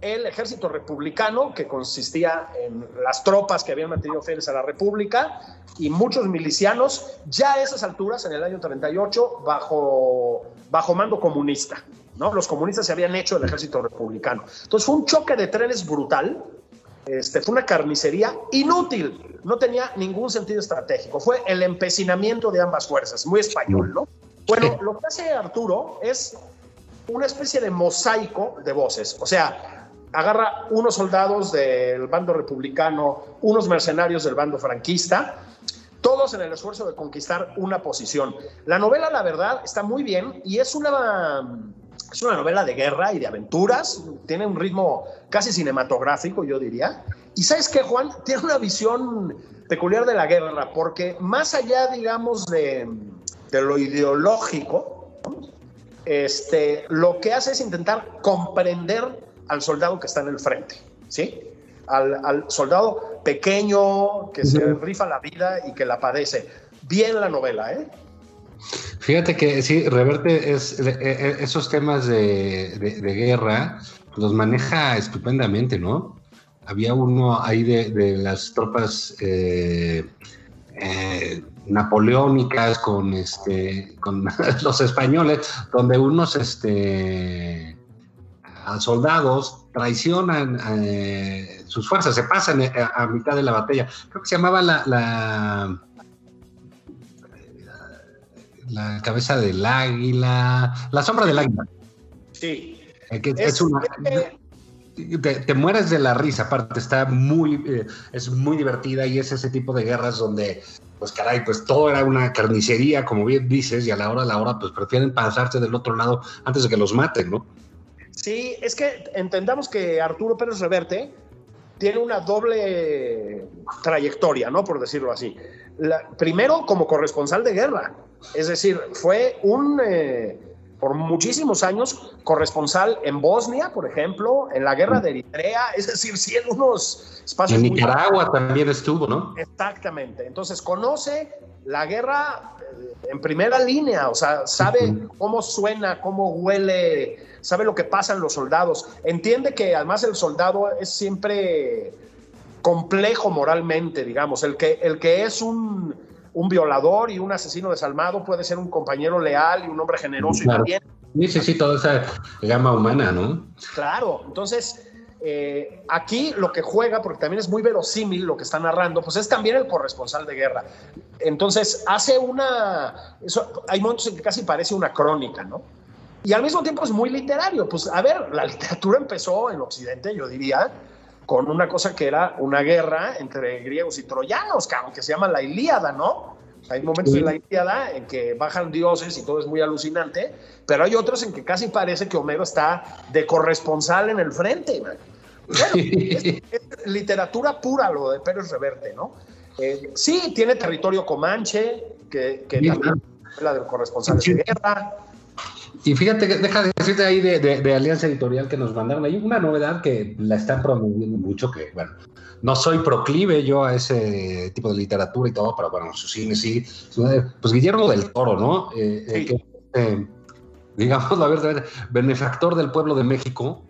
el ejército republicano, que consistía en las tropas que habían mantenido fieles a la República y muchos milicianos, ya a esas alturas, en el año 38, bajo, bajo mando comunista. ¿No? Los comunistas se habían hecho el ejército republicano. Entonces fue un choque de trenes brutal, este, fue una carnicería inútil, no tenía ningún sentido estratégico, fue el empecinamiento de ambas fuerzas, muy español, ¿no? Bueno, lo que hace Arturo es una especie de mosaico de voces, o sea, agarra unos soldados del bando republicano, unos mercenarios del bando franquista, todos en el esfuerzo de conquistar una posición. La novela, la verdad, está muy bien y es una es una novela de guerra y de aventuras, tiene un ritmo casi cinematográfico, yo diría. Y sabes qué, Juan, tiene una visión peculiar de la guerra, porque más allá, digamos, de, lo ideológico, este, lo que hace es intentar comprender al soldado que está en el frente, ¿sí? Al, soldado pequeño que se rifa la vida y que la padece. Bien la novela, ¿eh? Fíjate que sí, Reverte es e, e, esos temas de, guerra los maneja estupendamente, ¿no? Había uno ahí de, las tropas eh, eh, napoleónicas con este con los españoles, donde unos este soldados traicionan eh, sus fuerzas, se pasan a, mitad de la batalla. Creo que se llamaba la la cabeza del águila, la sombra del águila. Sí. Eh, es, una, te, mueres de la risa, aparte está muy, eh, es muy divertida y es ese tipo de guerras donde, pues caray, pues todo era una carnicería, como bien dices, y a la hora a la hora, pues prefieren pasarse del otro lado antes de que los maten, ¿no? Sí, es que entendamos que Arturo Pérez Reverte tiene una doble trayectoria, ¿no? Por decirlo así. primero como corresponsal de guerra, es decir, fue un, eh, por muchísimos años, corresponsal en Bosnia, por ejemplo, en la guerra de Eritrea, es decir, sí en unos espacios. En Nicaragua también estuvo, ¿no? Exactamente. Entonces conoce la guerra eh, en primera línea, o sea, sabe cómo suena, cómo huele, sabe lo que pasa en los soldados. Entiende que además el soldado es siempre complejo moralmente, digamos, el que, el que es un un violador y un asesino desalmado puede ser un compañero leal y un hombre generoso y también. Sí, sí, sí, toda esa gama humana, ¿no? Claro, entonces eh, aquí lo que juega, porque también es muy verosímil lo que está narrando, pues es también el corresponsal de guerra. Entonces hace una. Eso, hay momentos en que casi parece una crónica, ¿no? Y al mismo tiempo es muy literario. Pues a ver, la literatura empezó en Occidente, yo diría, con una cosa que era una guerra entre griegos y troyanos, que se llama la Ilíada, ¿no? Hay momentos en la Ilíada en que bajan dioses y todo es muy alucinante, pero hay otros en que casi parece que Homero está de corresponsal en el frente. es, literatura pura lo de Pérez Reverte, ¿no? Eh, sí, tiene territorio comanche, que, que también es la del corresponsal de guerra. Y fíjate, que deja de decirte ahí de, Alianza Editorial que nos mandaron. Hay una novedad que la están promoviendo mucho, que bueno, no soy proclive yo a ese tipo de literatura y todo, pero bueno, su cine sí. Pues Guillermo del Toro, ¿no? Eh, eh, que, eh, digamos, la verdad, benefactor del pueblo de México,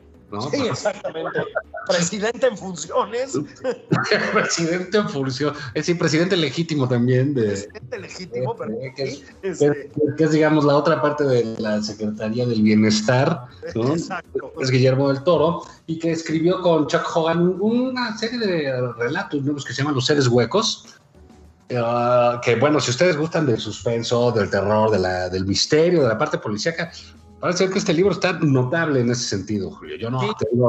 Sí, exactamente. Presidente en funciones. presidente en función. Es decir, presidente legítimo también. De, presidente legítimo, pero. que, es, digamos, la otra parte de la Secretaría del Bienestar. ¿no? Exacto. Es Guillermo del Toro. Y que escribió con Chuck Hogan una serie de relatos nuevos que se llaman Los Seres Huecos. Ah, que bueno, si ustedes gustan del suspenso, del terror, de la, del misterio, de la parte policíaca, Parece que este libro está notable en ese sentido, Julio. Yo no,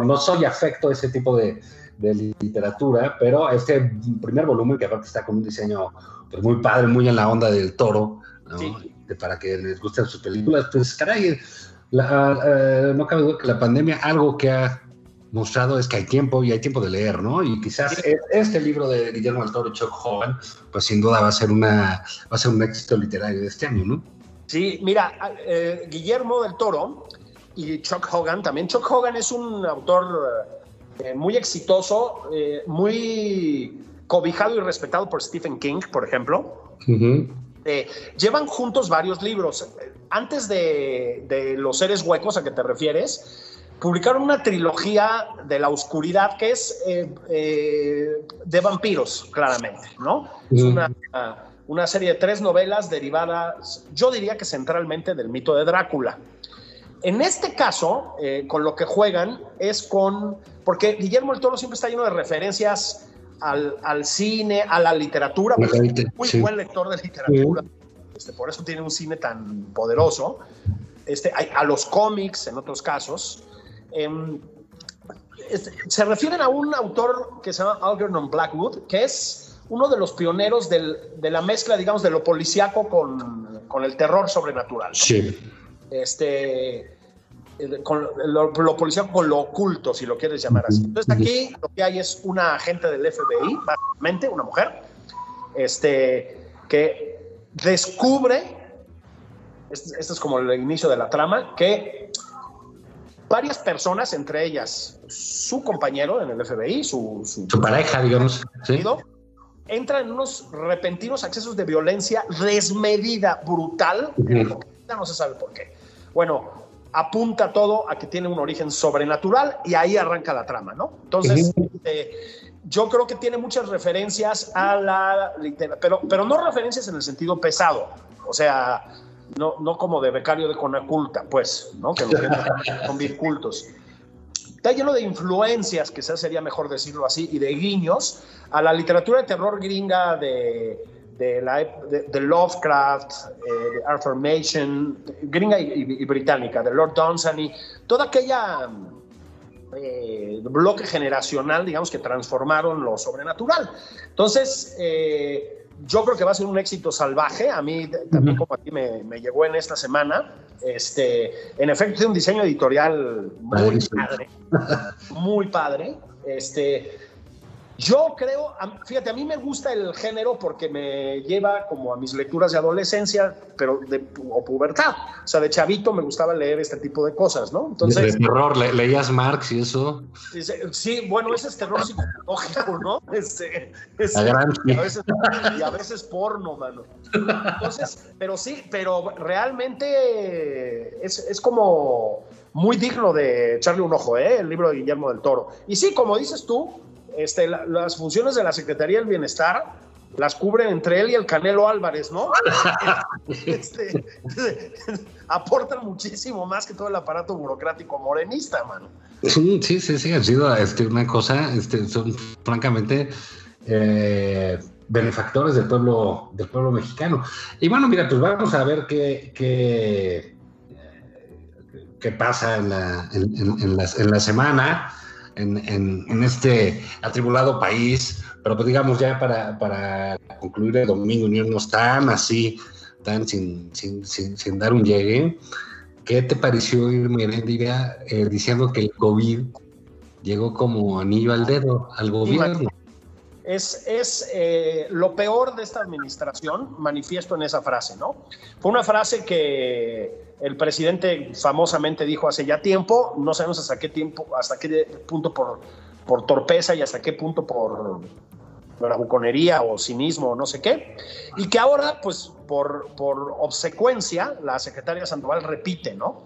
no soy afecto a ese tipo de, literatura, pero este primer volumen, que aparte está con un diseño pues, muy padre, muy en la onda del toro, para que les gusten sus películas, pues caray, eh, no cabe duda que la pandemia algo que ha mostrado es que hay tiempo y hay tiempo de leer, ¿no? Y quizás e, este libro de Guillermo del Toro, Chuck Hogan, pues sin duda va a ser una va a ser un éxito literario de este año, ¿no? Sí, mira, eh, Guillermo del Toro y Chuck Hogan también. Chuck Hogan es un autor eh, muy exitoso, eh, muy cobijado y respetado por Stephen King, por ejemplo. llevan juntos varios libros. Antes de, Los seres huecos a que te refieres, publicaron una trilogía de la oscuridad que es de vampiros, claramente, ¿no? Es una una serie de tres novelas derivadas, yo diría que centralmente del mito de Drácula. En este caso, eh, con lo que juegan es con, porque Guillermo el Toro siempre está lleno de referencias al, cine, a la literatura, es muy buen lector de literatura, este, por eso tiene un cine tan poderoso, este, a los cómics en otros casos. Em, este, se refieren a un autor que se llama Algernon Blackwood, que es uno de los pioneros de la mezcla, digamos, de lo policíaco con, con el terror sobrenatural. Sí. Este, eh, con lo, lo, policíaco con lo oculto, si lo quieres llamar así. Entonces aquí lo que hay es una agente del FBI, básicamente, una mujer, este, que descubre, este, este es como el inicio de la trama, que varias personas, entre ellas su compañero en el FBI, su, su, pareja, digamos, ¿sí? Entra en unos repentinos accesos de violencia desmedida, brutal, no se sabe por qué. Bueno, apunta todo a que tiene un origen sobrenatural y ahí arranca la trama, ¿no? Entonces, este, yo creo que tiene muchas referencias a la literatura, pero, pero no referencias en el sentido pesado, o sea, no, no como de becario de Conaculta, pues, ¿no? Que son bien cultos está lleno de influencias, quizás sería mejor decirlo así, y de guiños a la literatura de terror gringa de, de, Lovecraft, eh, de Arthur Machen, gringa y, británica, de Lord Dunsany, toda aquella eh, bloque generacional, digamos, que transformaron lo sobrenatural. Entonces, eh, yo creo que va a ser un éxito salvaje. A mí también como a ti me, me, llegó en esta semana. Este, en efecto, tiene un diseño editorial muy padre. Muy padre. Este, yo creo, fíjate, a mí me gusta el género porque me lleva como a mis lecturas de adolescencia, pero de o pubertad. O sea, de chavito me gustaba leer este tipo de cosas, ¿no? Entonces. De terror, leías Marx y eso. Sí, bueno, ese es terror psicológico, ¿no? Este, a, veces, y a veces porno, mano. Entonces, pero sí, pero realmente es, es como muy digno de echarle un ojo, ¿eh? El libro de Guillermo del Toro. Y sí, como dices tú, este, las funciones de la Secretaría del Bienestar las cubren entre él y el Canelo Álvarez, ¿no? Este, aportan muchísimo más que todo el aparato burocrático morenista, mano. Sí, sí, sí, sí, ha sido este, una cosa, este, son francamente eh, benefactores del pueblo, del pueblo mexicano. Y bueno, mira, pues vamos a ver qué, qué, qué pasa en la, en, en la semana. En, este atribulado país, pero pues digamos ya para, para concluir el domingo no tan así, tan sin, sin, sin, dar un llegue, ¿qué te pareció irme eh, diciendo que el COVID llegó como anillo al dedo al gobierno? Es, es eh, lo peor de esta administración, manifiesto en esa frase, ¿no? Fue una frase que el presidente famosamente dijo hace ya tiempo, no sabemos hasta qué tiempo, hasta qué punto por, por torpeza y hasta qué punto por bravuconería o cinismo o no sé qué, y que ahora, pues por, por obsecuencia, la secretaria Sandoval repite, ¿no?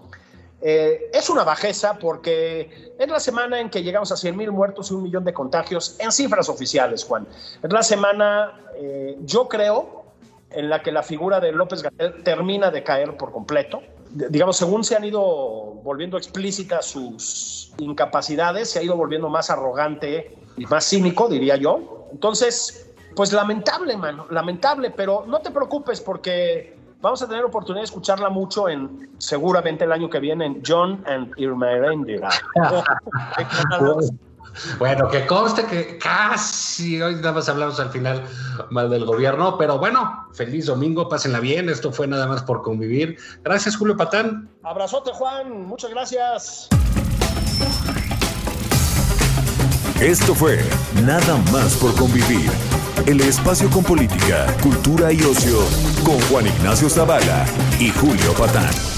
Eh, es una bajeza porque es la semana en que llegamos a 100 mil muertos y un millón de contagios en cifras oficiales, Juan. Es la semana, eh, yo creo, en la que la figura de López Gatel termina de caer por completo. Digamos, según se han ido volviendo explícitas sus incapacidades, se ha ido volviendo más arrogante y más cínico, diría yo. Entonces, pues lamentable, mano, lamentable, pero no te preocupes porque Vamos a tener oportunidad de escucharla mucho en seguramente el año que viene en John and Irmerendira. bueno, que conste que casi hoy nada más hablamos al final mal del gobierno, pero bueno, feliz domingo, pásenla bien, esto fue nada más por convivir. Gracias, Julio Patán. Abrazote, Juan, muchas gracias. Esto fue Nada más por convivir el espacio con política, cultura y ocio con Juan Ignacio Zavala y Julio Patán.